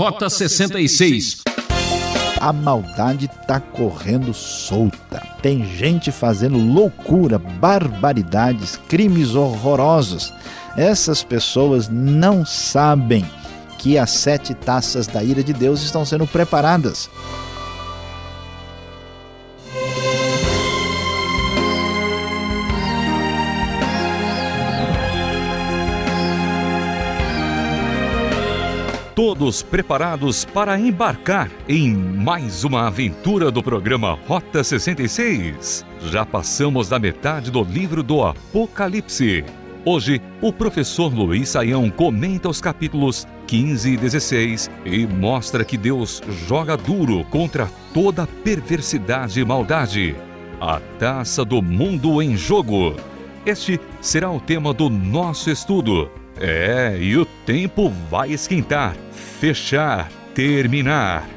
Rota 66. A maldade tá correndo solta. Tem gente fazendo loucura, barbaridades, crimes horrorosos. Essas pessoas não sabem que as sete taças da ira de Deus estão sendo preparadas. Todos preparados para embarcar em mais uma aventura do programa Rota 66. Já passamos da metade do livro do Apocalipse. Hoje, o professor Luiz Saião comenta os capítulos 15 e 16 e mostra que Deus joga duro contra toda perversidade e maldade. A taça do mundo em jogo. Este será o tema do nosso estudo. É, e o tempo vai esquentar, fechar, terminar.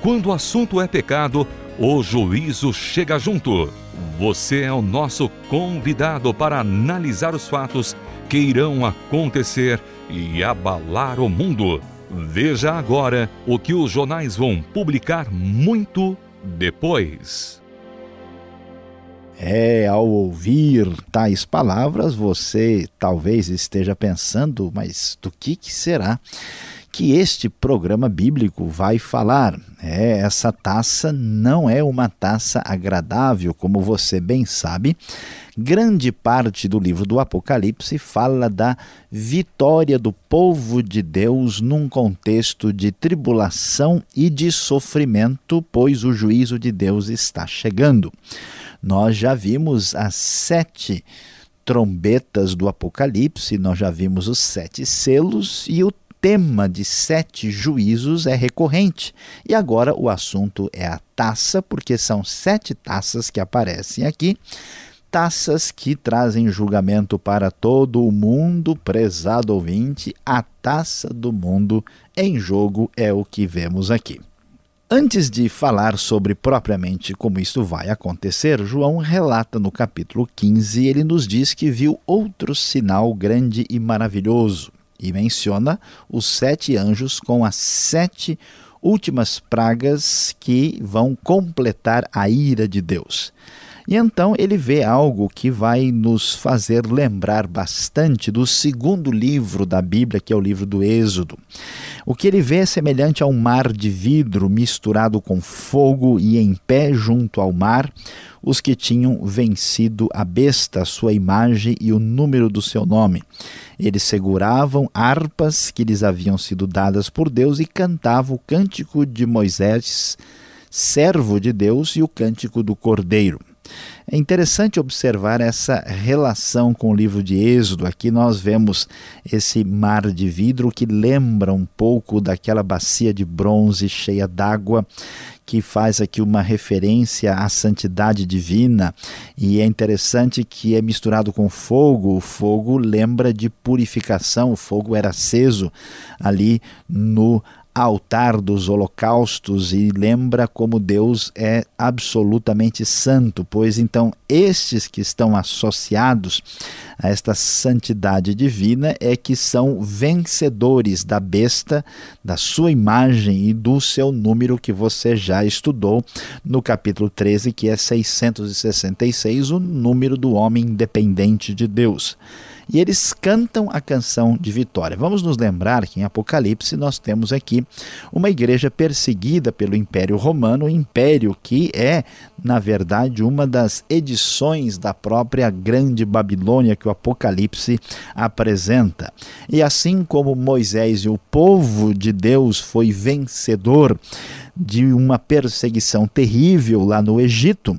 Quando o assunto é pecado, o juízo chega junto. Você é o nosso convidado para analisar os fatos que irão acontecer e abalar o mundo. Veja agora o que os jornais vão publicar muito depois. É, ao ouvir tais palavras, você talvez esteja pensando, mas do que, que será que este programa bíblico vai falar? É, essa taça não é uma taça agradável, como você bem sabe. Grande parte do livro do Apocalipse fala da vitória do povo de Deus num contexto de tribulação e de sofrimento, pois o juízo de Deus está chegando. Nós já vimos as sete trombetas do Apocalipse, nós já vimos os sete selos e o tema de sete juízos é recorrente. E agora o assunto é a taça, porque são sete taças que aparecem aqui. Taças que trazem julgamento para todo o mundo, prezado ouvinte, a taça do mundo em jogo é o que vemos aqui. Antes de falar sobre propriamente como isso vai acontecer, João relata no capítulo 15, ele nos diz que viu outro sinal grande e maravilhoso e menciona os sete anjos com as sete últimas pragas que vão completar a ira de Deus. E então ele vê algo que vai nos fazer lembrar bastante do segundo livro da Bíblia, que é o livro do Êxodo. O que ele vê é semelhante a um mar de vidro misturado com fogo e em pé junto ao mar, os que tinham vencido a besta, sua imagem e o número do seu nome. Eles seguravam harpas que lhes haviam sido dadas por Deus e cantavam o cântico de Moisés, servo de Deus, e o cântico do Cordeiro. É interessante observar essa relação com o livro de Êxodo. Aqui nós vemos esse mar de vidro que lembra um pouco daquela bacia de bronze cheia d'água que faz aqui uma referência à santidade divina, e é interessante que é misturado com fogo. O fogo lembra de purificação, o fogo era aceso ali no altar dos holocaustos e lembra como Deus é absolutamente santo, pois então estes que estão associados a esta santidade divina é que são vencedores da besta, da sua imagem e do seu número que você já estudou no capítulo 13, que é 666, o número do homem independente de Deus e eles cantam a canção de vitória. Vamos nos lembrar que em Apocalipse nós temos aqui uma igreja perseguida pelo Império Romano, império que é, na verdade, uma das edições da própria Grande Babilônia que o Apocalipse apresenta. E assim como Moisés e o povo de Deus foi vencedor de uma perseguição terrível lá no Egito,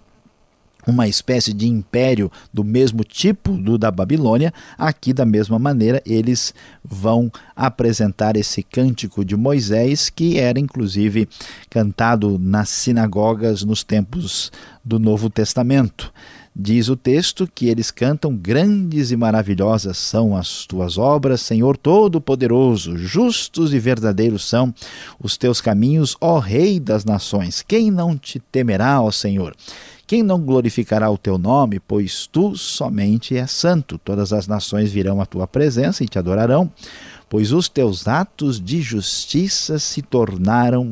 uma espécie de império do mesmo tipo do da Babilônia, aqui da mesma maneira eles vão apresentar esse cântico de Moisés, que era inclusive cantado nas sinagogas nos tempos do Novo Testamento. Diz o texto que eles cantam: Grandes e maravilhosas são as tuas obras, Senhor Todo-Poderoso, justos e verdadeiros são os teus caminhos, ó Rei das nações. Quem não te temerá, ó Senhor? Quem não glorificará o teu nome, pois tu somente és santo? Todas as nações virão à tua presença e te adorarão pois os teus atos de justiça se tornaram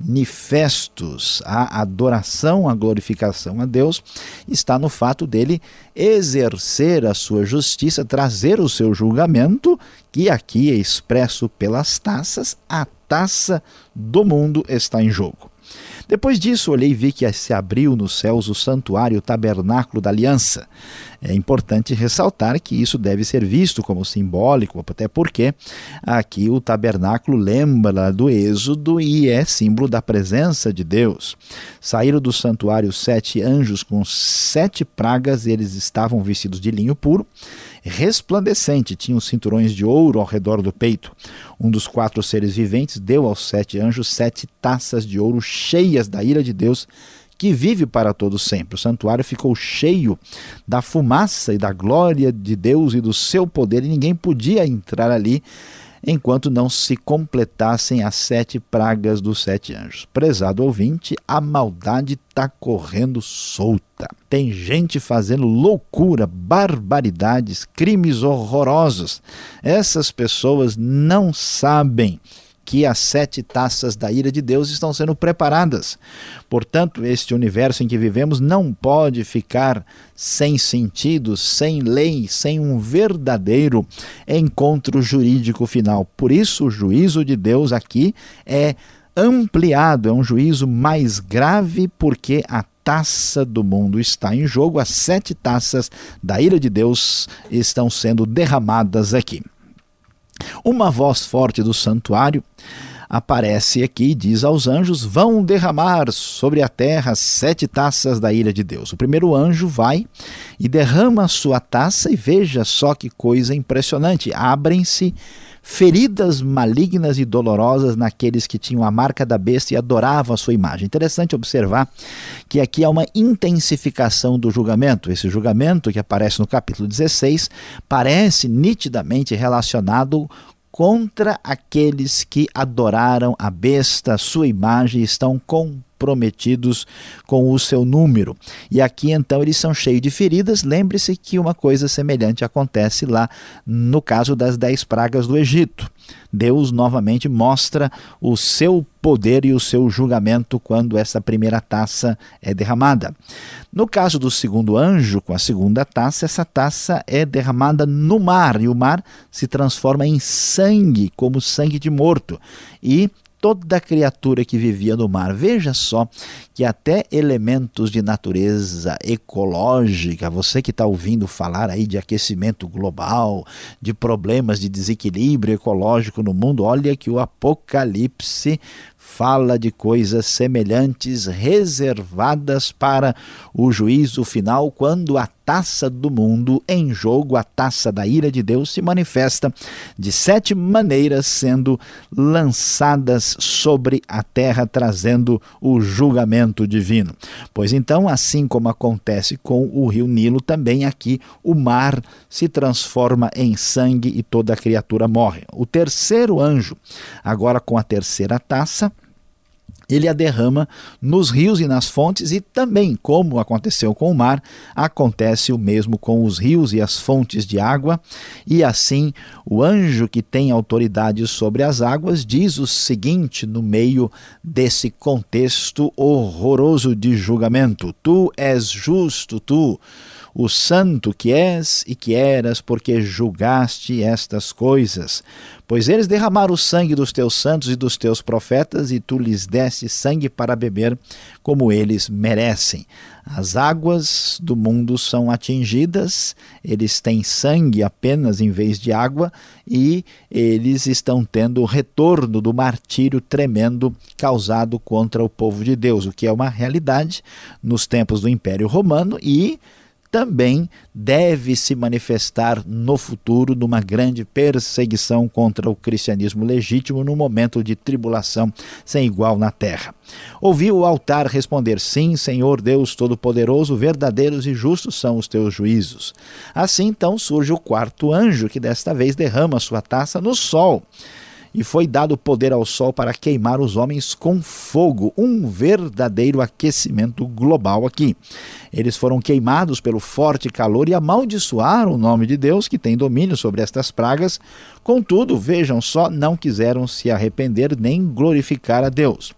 manifestos. A adoração, a glorificação a Deus está no fato dele exercer a sua justiça, trazer o seu julgamento, que aqui é expresso pelas taças, a taça do mundo está em jogo. Depois disso, olhei e vi que se abriu nos céus o santuário, o tabernáculo da aliança. É importante ressaltar que isso deve ser visto como simbólico, até porque aqui o tabernáculo lembra do Êxodo e é símbolo da presença de Deus. Saíram do santuário sete anjos com sete pragas, eles estavam vestidos de linho puro resplandecente, tinham cinturões de ouro ao redor do peito. Um dos quatro seres viventes deu aos sete anjos sete taças de ouro cheias da ira de Deus, que vive para todo sempre. O santuário ficou cheio da fumaça e da glória de Deus e do seu poder, e ninguém podia entrar ali enquanto não se completassem as sete pragas dos sete anjos. Prezado ouvinte, a maldade está correndo solta. Tem gente fazendo loucura, barbaridades, crimes horrorosos. Essas pessoas não sabem que as sete taças da ira de Deus estão sendo preparadas. Portanto, este universo em que vivemos não pode ficar sem sentido, sem lei, sem um verdadeiro encontro jurídico final. Por isso, o juízo de Deus aqui é ampliado, é um juízo mais grave, porque a taça do mundo está em jogo, as sete taças da ira de Deus estão sendo derramadas aqui. Uma voz forte do santuário aparece aqui e diz aos anjos: Vão derramar sobre a terra sete taças da ira de Deus. O primeiro anjo vai e derrama a sua taça, e veja só que coisa impressionante: abrem-se feridas malignas e dolorosas naqueles que tinham a marca da besta e adoravam a sua imagem. Interessante observar que aqui há uma intensificação do julgamento. Esse julgamento que aparece no capítulo 16 parece nitidamente relacionado contra aqueles que adoraram a besta, sua imagem, estão com prometidos com o seu número. E aqui então eles são cheios de feridas. Lembre-se que uma coisa semelhante acontece lá no caso das dez pragas do Egito. Deus novamente mostra o seu poder e o seu julgamento quando essa primeira taça é derramada. No caso do segundo anjo, com a segunda taça, essa taça é derramada no mar e o mar se transforma em sangue, como sangue de morto. E toda criatura que vivia no mar. Veja só que até elementos de natureza ecológica, você que está ouvindo falar aí de aquecimento global, de problemas de desequilíbrio ecológico no mundo, olha que o Apocalipse fala de coisas semelhantes reservadas para o juízo final, quando a taça do mundo em jogo, a taça da ira de Deus, se manifesta de sete maneiras, sendo lançadas sobre a terra, trazendo o julgamento divino. Pois então, assim como acontece com o rio Nilo, também aqui o mar se transforma em sangue e toda criatura morre. O terceiro anjo, agora com a terceira taça, ele a derrama nos rios e nas fontes, e também, como aconteceu com o mar, acontece o mesmo com os rios e as fontes de água. E assim, o anjo que tem autoridade sobre as águas diz o seguinte no meio desse contexto horroroso de julgamento: Tu és justo, tu o santo que és e que eras, porque julgaste estas coisas. Pois eles derramaram o sangue dos teus santos e dos teus profetas, e tu lhes deste sangue para beber, como eles merecem. As águas do mundo são atingidas, eles têm sangue apenas em vez de água, e eles estão tendo o retorno do martírio tremendo causado contra o povo de Deus, o que é uma realidade nos tempos do Império Romano e também deve se manifestar no futuro numa grande perseguição contra o cristianismo legítimo no momento de tribulação sem igual na terra. Ouvi o altar responder: Sim, Senhor Deus Todo-Poderoso, verdadeiros e justos são os teus juízos. Assim então surge o quarto anjo, que desta vez derrama sua taça no sol. E foi dado poder ao sol para queimar os homens com fogo, um verdadeiro aquecimento global aqui. Eles foram queimados pelo forte calor e amaldiçoaram o nome de Deus, que tem domínio sobre estas pragas. Contudo, vejam só, não quiseram se arrepender nem glorificar a Deus.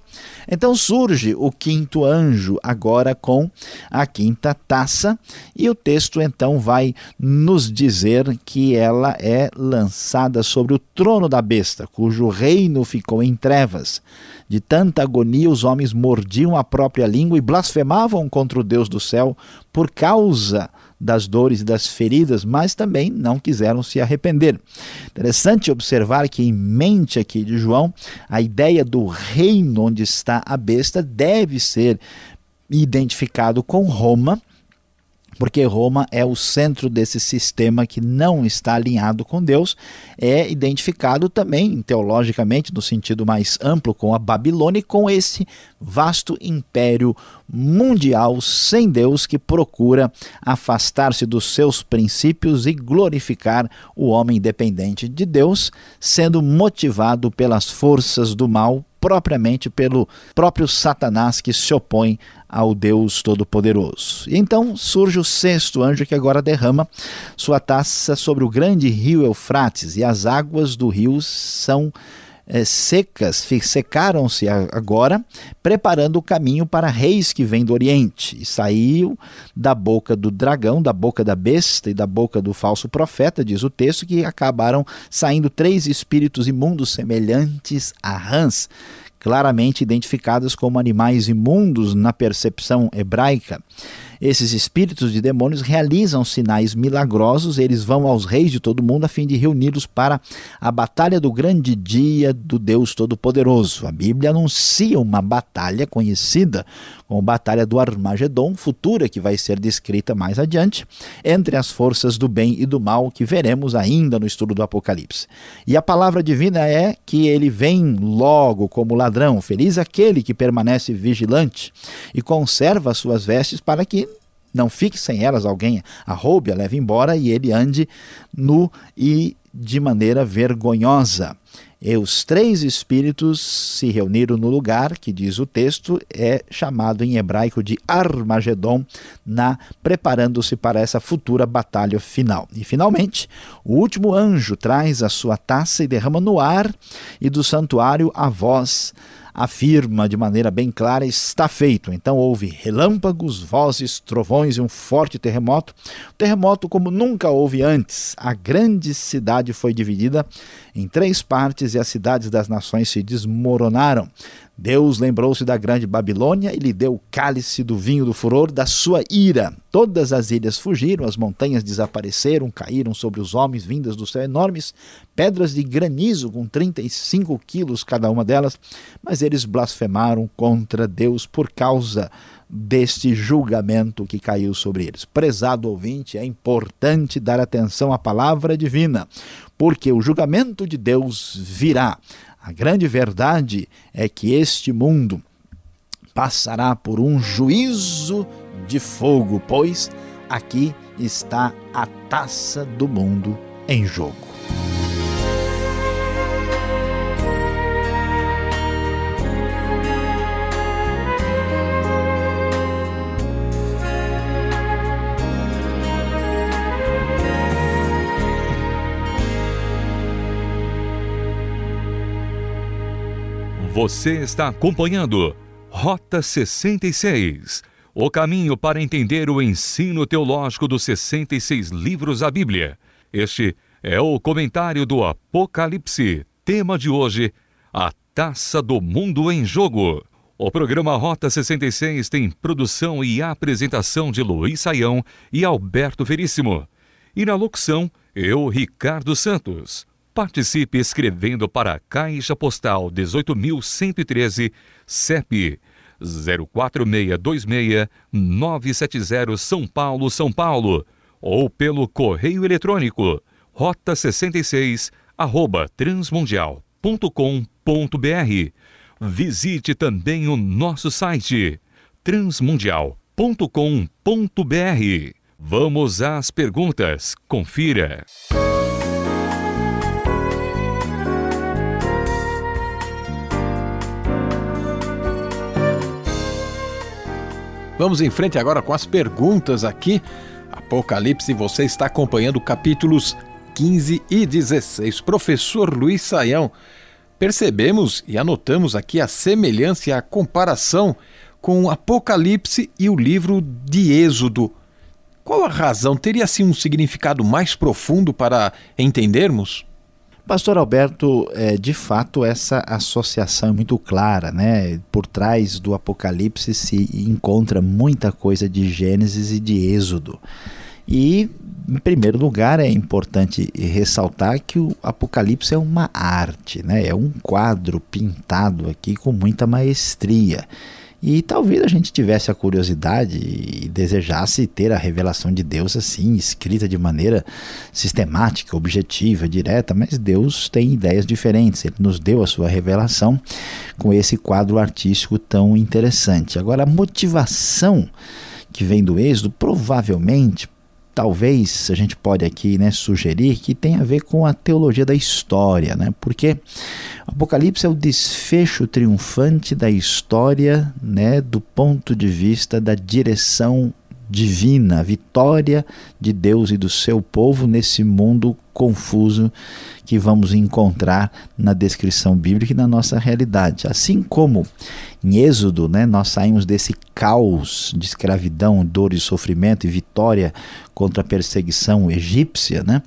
Então surge o quinto anjo, agora com a quinta taça, e o texto então vai nos dizer que ela é lançada sobre o trono da besta, cujo reino ficou em trevas. De tanta agonia, os homens mordiam a própria língua e blasfemavam contra o Deus do céu por causa das dores e das feridas, mas também não quiseram se arrepender. Interessante observar que, em mente aqui de João, a ideia do reino onde está a besta deve ser identificado com Roma, porque Roma é o centro desse sistema que não está alinhado com Deus, é identificado também teologicamente, no sentido mais amplo, com a Babilônia e com esse vasto império mundial sem Deus que procura afastar-se dos seus princípios e glorificar o homem dependente de Deus, sendo motivado pelas forças do mal propriamente pelo próprio Satanás que se opõe ao Deus Todo-Poderoso. E então surge o sexto anjo que agora derrama sua taça sobre o grande rio Eufrates, e as águas do rio são é, secas, secaram-se agora, preparando o caminho para reis que vêm do Oriente. E saiu da boca do dragão, da boca da besta e da boca do falso profeta, diz o texto, que acabaram saindo três espíritos imundos semelhantes a rãs, claramente identificados como animais imundos na percepção hebraica. Esses espíritos de demônios realizam sinais milagrosos, eles vão aos reis de todo mundo a fim de reuni-los para a batalha do grande dia do Deus Todo-Poderoso. A Bíblia anuncia uma batalha conhecida como Batalha do Armagedon, futura que vai ser descrita mais adiante, entre as forças do bem e do mal que veremos ainda no estudo do Apocalipse. E a palavra divina é que ele vem logo como ladrão, feliz aquele que permanece vigilante e conserva suas vestes para que não fique sem elas, alguém a roube, a leve embora e ele ande nu e de maneira vergonhosa. E os três espíritos se reuniram no lugar que diz o texto é chamado em hebraico de Armagedon, na preparando-se para essa futura batalha final. E finalmente, o último anjo traz a sua taça e derrama no ar e do santuário a voz afirma de maneira bem clara: está feito. Então houve relâmpagos, vozes, trovões e um forte terremoto. Terremoto como nunca houve antes. A grande cidade foi dividida em três partes e as cidades das nações se desmoronaram. Deus lembrou-se da grande Babilônia e lhe deu o cálice do vinho do furor da sua ira. Todas as ilhas fugiram, as montanhas desapareceram, caíram sobre os homens vindas do céu enormes, pedras de granizo com 35 quilos cada uma delas, mas eles blasfemaram contra Deus por causa deste julgamento que caiu sobre eles. Prezado ouvinte, é importante dar atenção à palavra divina, porque o julgamento de Deus virá. A grande verdade é que este mundo passará por um juízo de fogo, pois aqui está a taça do mundo em jogo. Você está acompanhando Rota 66 o caminho para entender o ensino teológico dos 66 livros da Bíblia. Este é o comentário do Apocalipse. Tema de hoje: A Taça do Mundo em Jogo. O programa Rota 66 tem produção e apresentação de Luiz Saião e Alberto Veríssimo. E na locução, eu, Ricardo Santos. Participe escrevendo para a Caixa Postal 18.113, CEP 04626-970 São Paulo, São Paulo, ou pelo correio eletrônico rota66 arroba transmundial.com.br. Visite também o nosso site transmundial.com.br. Vamos às perguntas. Confira. Vamos em frente agora com as perguntas aqui. Apocalipse, você está acompanhando capítulos 15 e 16. Professor Luiz Saião, percebemos e anotamos aqui a semelhança e a comparação com Apocalipse e o livro de Êxodo. Qual a razão? Teria assim um significado mais profundo para entendermos? Pastor Alberto, é, de fato, essa associação é muito clara, né? Por trás do Apocalipse se encontra muita coisa de Gênesis e de Êxodo. E, em primeiro lugar, é importante ressaltar que o Apocalipse é uma arte, né? é um quadro pintado aqui com muita maestria. E talvez a gente tivesse a curiosidade e desejasse ter a revelação de Deus assim, escrita de maneira sistemática, objetiva, direta, mas Deus tem ideias diferentes. Ele nos deu a sua revelação com esse quadro artístico tão interessante. Agora, a motivação que vem do Êxodo provavelmente talvez a gente pode aqui né, sugerir que tem a ver com a teologia da história, né? porque Apocalipse é o desfecho triunfante da história né, do ponto de vista da direção divina, a vitória de Deus e do seu povo nesse mundo confuso que vamos encontrar na descrição bíblica e na nossa realidade. Assim como em Êxodo, né, nós saímos desse caos de escravidão, dor e sofrimento e vitória contra a perseguição egípcia, né?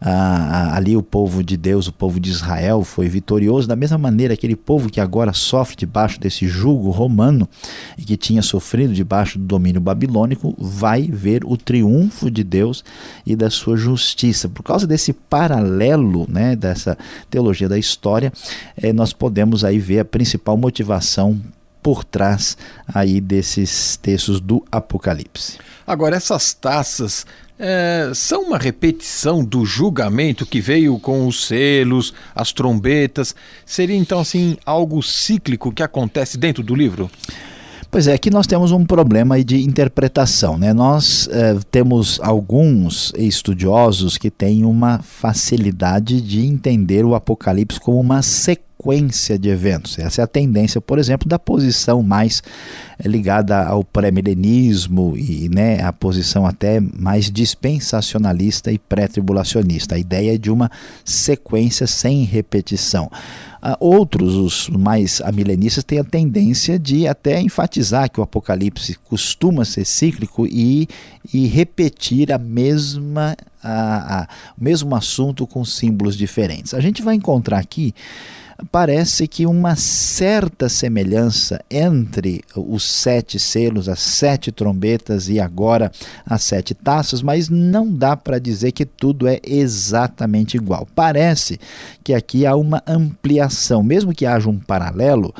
Ah, ali o povo de Deus, o povo de Israel, foi vitorioso. Da mesma maneira, aquele povo que agora sofre debaixo desse jugo romano e que tinha sofrido debaixo do domínio babilônico, vai ver o triunfo de Deus e da sua justiça. Por causa desse paralelo, né, dessa teologia da história, eh, nós podemos aí ver a principal motivação por trás aí desses textos do Apocalipse. Agora, essas taças é, são uma repetição do julgamento que veio com os selos, as trombetas. Seria então assim algo cíclico que acontece dentro do livro? Pois é, aqui nós temos um problema de interpretação. Né? Nós eh, temos alguns estudiosos que têm uma facilidade de entender o Apocalipse como uma sequência sequência de eventos. Essa é a tendência, por exemplo, da posição mais eh, ligada ao pré-milenismo e né, a posição até mais dispensacionalista e pré-tribulacionista. A ideia de uma sequência sem repetição. Uh, outros, os mais amilenistas, têm a tendência de até enfatizar que o Apocalipse costuma ser cíclico e, e repetir a mesma, a, a, o mesmo assunto com símbolos diferentes. A gente vai encontrar aqui parece que uma certa semelhança entre os sete selos, as sete trombetas e agora as sete taças, mas não dá para dizer que tudo é exatamente igual. Parece que aqui há uma ampliação, mesmo que haja um paralelo.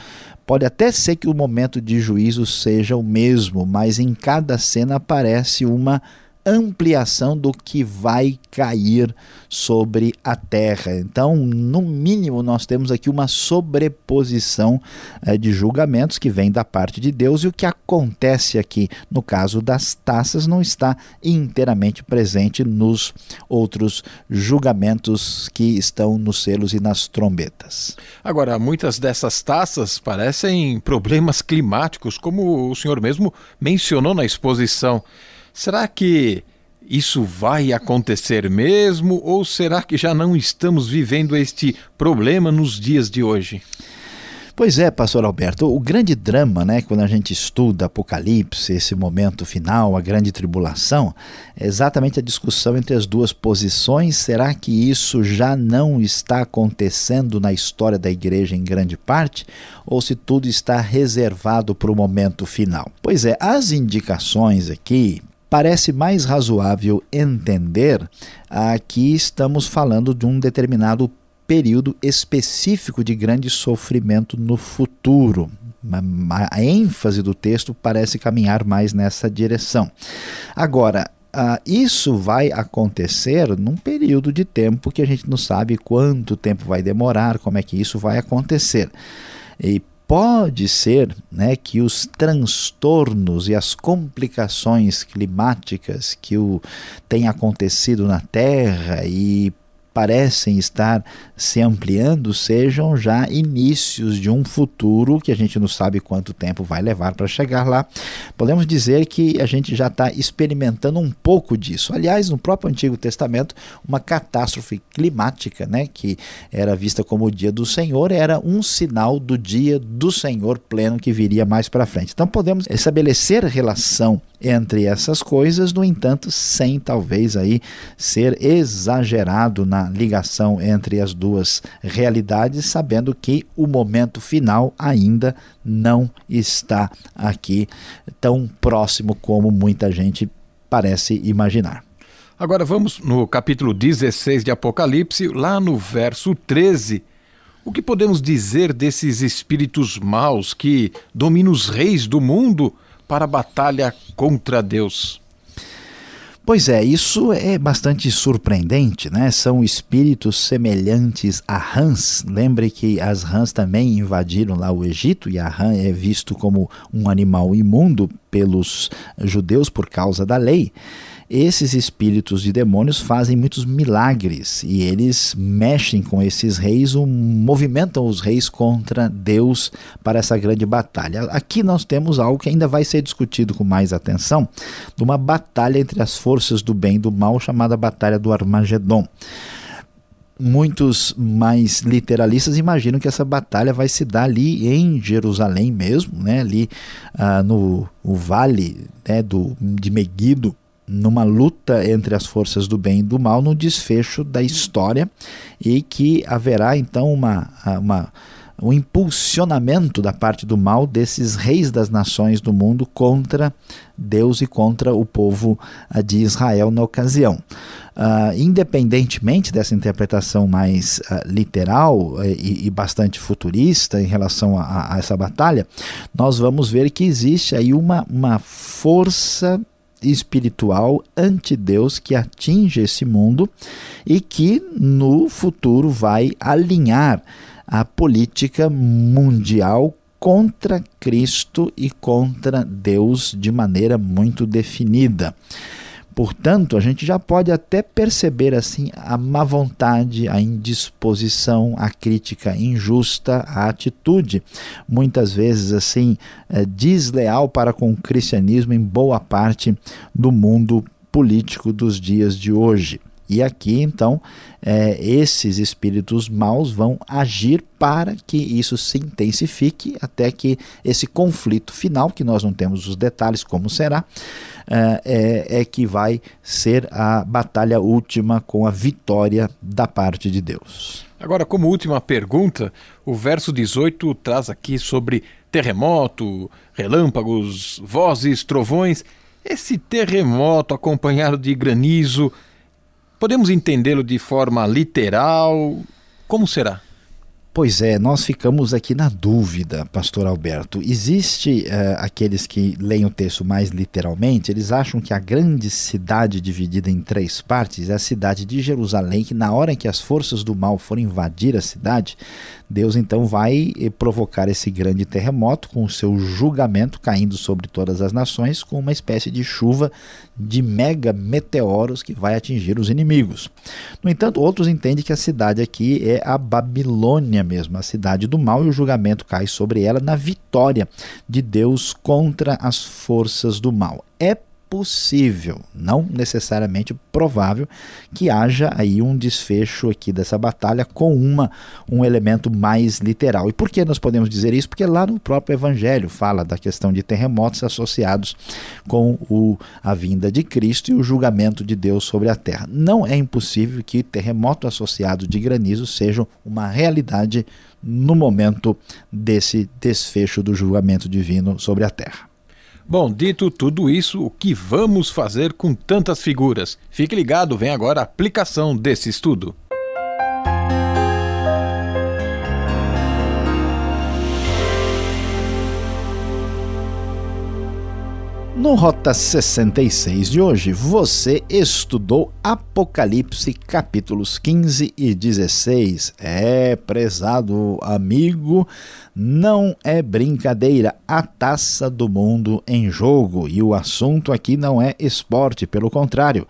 Pode até ser que o momento de juízo seja o mesmo, mas em cada cena aparece uma ampliação do que vai cair sobre a terra. Então, no mínimo, nós temos aqui uma sobreposição é, de julgamentos que vem da parte de Deus e o que acontece aqui no caso das taças não está inteiramente presente nos outros julgamentos que estão nos selos e nas trombetas. Agora, muitas dessas taças parecem problemas climáticos, como o senhor mesmo mencionou na exposição. Será que isso vai acontecer mesmo ou será que já não estamos vivendo este problema nos dias de hoje? Pois é, pastor Alberto, o grande drama, né, quando a gente estuda Apocalipse, esse momento final, a grande tribulação, é exatamente a discussão entre as duas posições. Será que isso já não está acontecendo na história da igreja em grande parte? Ou se tudo está reservado para o momento final? Pois é, as indicações aqui parece mais razoável entender que estamos falando de um determinado período específico de grande sofrimento no futuro. A ênfase do texto parece caminhar mais nessa direção. Agora, Uh, isso vai acontecer num período de tempo que a gente não sabe quanto tempo vai demorar, como é que isso vai acontecer. E pode ser né, que os transtornos e as complicações climáticas que o, têm acontecido na Terra e parecem estar se ampliando sejam já inícios de um futuro que a gente não sabe quanto tempo vai levar para chegar lá. Podemos dizer que a gente já está experimentando um pouco disso. Aliás, no próprio Antigo Testamento, uma catástrofe climática, né, que era vista como o dia do Senhor, era um sinal do dia do Senhor pleno que viria mais para frente. Então podemos estabelecer relação entre essas coisas, no entanto, sem talvez aí ser exagerado na ligação entre as duas realidades, sabendo que o momento final ainda não está aqui tão próximo como muita gente parece imaginar. Agora vamos no capítulo 16 de Apocalipse, lá no verso 13. O que podemos dizer desses espíritos maus que dominam os reis do mundo? Para a batalha contra Deus. Pois é, isso é bastante surpreendente, né? São espíritos semelhantes a rãs. Lembre que as rãs também invadiram lá o Egito e a rã é visto como um animal imundo pelos judeus por causa da lei esses espíritos de demônios fazem muitos milagres e eles mexem com esses reis, um, movimentam os reis contra Deus para essa grande batalha. Aqui nós temos algo que ainda vai ser discutido com mais atenção, de uma batalha entre as forças do bem e do mal, chamada Batalha do Armagedon muitos mais literalistas imaginam que essa batalha vai se dar ali em Jerusalém mesmo, né? ali ah, no, vale né, do, de Meguido, numa luta entre as forças do bem e do mal no desfecho da história e que haverá então uma, uma um impulsionamento da parte do mal desses reis das nações do mundo contra Deus e contra o povo ah, de Israel na ocasião. Uh, independentemente dessa interpretação mais uh, literal uh, e, e, bastante futurista em relação a, a, essa batalha, nós vamos ver que existe aí uma, uma força espiritual anti-Deus que atinge esse mundo e que no futuro vai alinhar a política mundial contra Cristo e contra Deus de maneira muito definida. Portanto, a gente já pode até perceber assim a má vontade, a indisposição, a crítica injusta, a atitude, muitas vezes assim é, desleal para com o cristianismo em boa parte do mundo político dos dias de hoje. E aqui, então, é, esses espíritos maus vão agir para que isso se intensifique até que esse conflito final, que nós não temos os detalhes como será, é, é, é que vai ser a batalha última com a vitória da parte de Deus. Agora, como última pergunta, o verso 18 traz aqui sobre terremoto, relâmpagos, vozes, trovões. Esse terremoto acompanhado de granizo Podemos entendê-lo de forma literal? Como será? Pois é, nós ficamos aqui na dúvida, pastor Alberto. Existe uh, aqueles que leem o texto mais literalmente, eles acham que a grande cidade dividida em três partes é a cidade de Jerusalém, que na hora em que as forças do mal forem invadir a cidade, Deus então vai eh, provocar esse grande terremoto com o seu julgamento caindo sobre todas as nações, com uma espécie de chuva de mega meteoros que vai atingir os inimigos. No entanto, outros entendem que a cidade aqui é a Babilônia mesmo, a cidade do mal, e o julgamento cai sobre ela na vitória de Deus contra as forças do mal. É possível, não necessariamente provável, que haja aí um desfecho aqui dessa batalha com uma um elemento mais literal. E por que nós podemos dizer isso? Porque lá no próprio evangelho fala da questão de terremotos associados com o, a vinda de Cristo e o julgamento de Deus sobre a terra. Não é impossível que terremoto associado de granizo seja uma realidade no momento desse desfecho do julgamento divino sobre a terra. Bom, dito tudo isso, o que vamos fazer com tantas figuras? Fique ligado, vem agora a aplicação desse estudo. No Rota 66 de hoje, você estudou Apocalipse capítulos 15 e 16. É, prezado amigo, não é brincadeira, a taça do mundo em jogo. E o assunto aqui não é esporte, pelo contrário.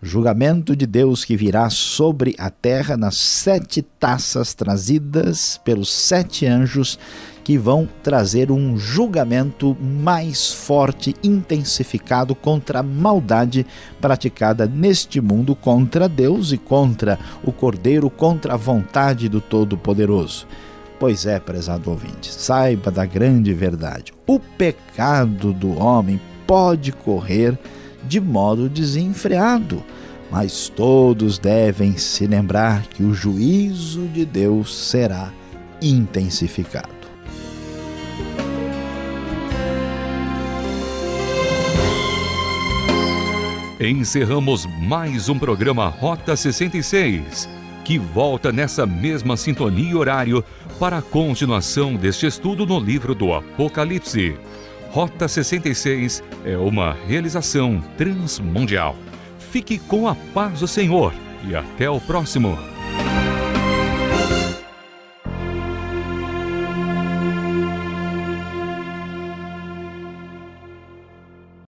Julgamento de Deus que virá sobre a terra nas sete taças trazidas pelos sete anjos que vão trazer um julgamento mais forte, intensificado contra a maldade praticada neste mundo contra Deus e contra o Cordeiro, contra a vontade do Todo-Poderoso. Pois é, prezado ouvinte, saiba da grande verdade: o pecado do homem pode correr de modo desenfreado, mas todos devem se lembrar que o juízo de Deus será intensificado. Encerramos mais um programa Rota 66, que volta nessa mesma sintonia e horário para a continuação deste estudo no livro do Apocalipse. Rota 66 é uma realização transmundial. Fique com a paz do Senhor e até o próximo.